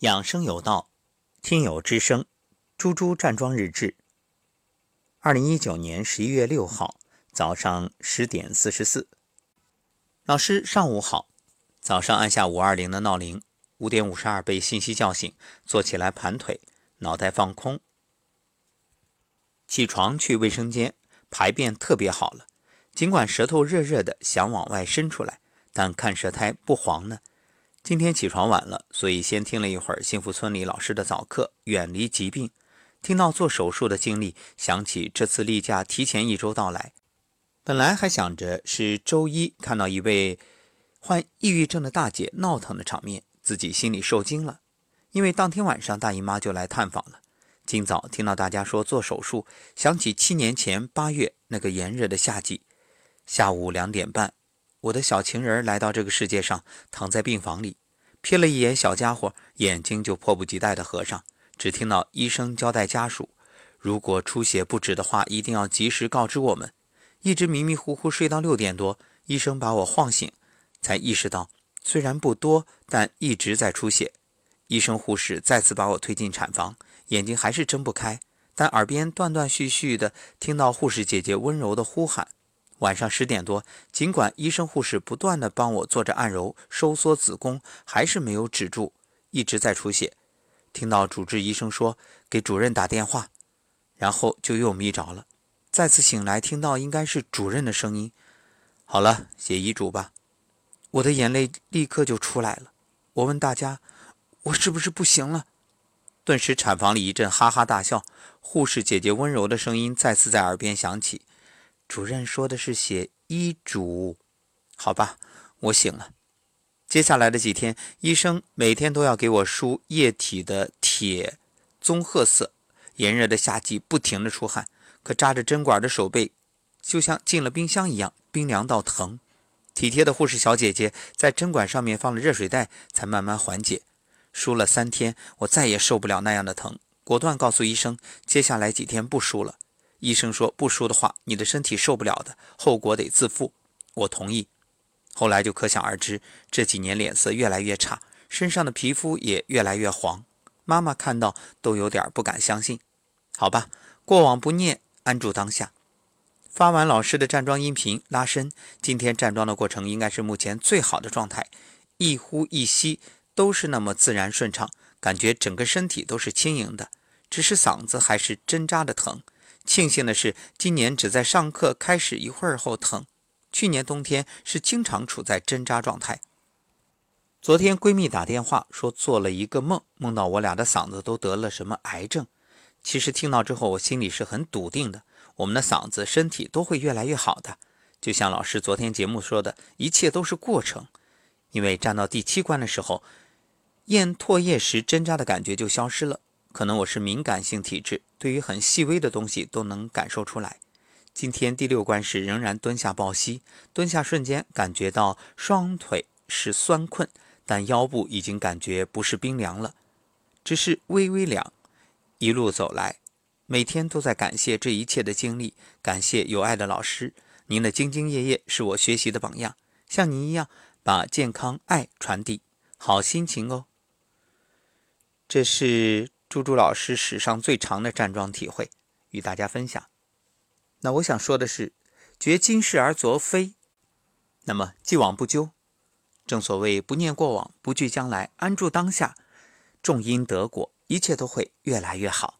养生有道，听友之声，猪猪站桩日志。二零一九年十一月六号早上十点四十四，老师上午好。早上按下五二零的闹铃，五点五十二被信息叫醒，坐起来盘腿，脑袋放空。起床去卫生间排便特别好了，尽管舌头热热的想往外伸出来，但看舌苔不黄呢。今天起床晚了，所以先听了一会儿幸福村里老师的早课，远离疾病。听到做手术的经历，想起这次例假提前一周到来。本来还想着是周一看到一位患抑郁症的大姐闹腾的场面，自己心里受惊了。因为当天晚上大姨妈就来探访了。今早听到大家说做手术，想起七年前八月那个炎热的夏季，下午两点半。我的小情人来到这个世界上，躺在病房里，瞥了一眼小家伙，眼睛就迫不及待地合上。只听到医生交代家属，如果出血不止的话，一定要及时告知我们。一直迷迷糊糊睡到六点多，医生把我晃醒，才意识到虽然不多，但一直在出血。医生护士再次把我推进产房，眼睛还是睁不开，但耳边断断续续的听到护士姐姐温柔的呼喊。晚上十点多，尽管医生护士不断的帮我做着按揉收缩子宫，还是没有止住，一直在出血。听到主治医生说给主任打电话，然后就又迷着了。再次醒来，听到应该是主任的声音：“好了，写遗嘱吧。”我的眼泪立刻就出来了。我问大家：“我是不是不行了？”顿时产房里一阵哈哈大笑。护士姐姐温柔的声音再次在耳边响起。主任说的是写医嘱，好吧，我醒了。接下来的几天，医生每天都要给我输液体的铁棕褐色。炎热的夏季，不停的出汗，可扎着针管的手背就像进了冰箱一样，冰凉到疼。体贴的护士小姐姐在针管上面放了热水袋，才慢慢缓解。输了三天，我再也受不了那样的疼，果断告诉医生，接下来几天不输了。医生说不输的话，你的身体受不了的，后果得自负。我同意。后来就可想而知，这几年脸色越来越差，身上的皮肤也越来越黄。妈妈看到都有点不敢相信。好吧，过往不念，安住当下。发完老师的站桩音频拉伸，今天站桩的过程应该是目前最好的状态，一呼一吸都是那么自然顺畅，感觉整个身体都是轻盈的，只是嗓子还是针扎的疼。庆幸的是，今年只在上课开始一会儿后疼。去年冬天是经常处在针扎状态。昨天闺蜜打电话说做了一个梦，梦到我俩的嗓子都得了什么癌症。其实听到之后，我心里是很笃定的，我们的嗓子、身体都会越来越好的。就像老师昨天节目说的，一切都是过程。因为站到第七关的时候，咽唾液时针扎的感觉就消失了。可能我是敏感性体质，对于很细微的东西都能感受出来。今天第六关时仍然蹲下抱膝，蹲下瞬间感觉到双腿是酸困，但腰部已经感觉不是冰凉了，只是微微凉。一路走来，每天都在感谢这一切的经历，感谢有爱的老师，您的兢兢业业是我学习的榜样。像您一样把健康爱传递，好心情哦。这是。朱朱老师史上最长的站桩体会，与大家分享。那我想说的是，绝今世而昨非。那么既往不咎，正所谓不念过往，不惧将来，安住当下，种因得果，一切都会越来越好。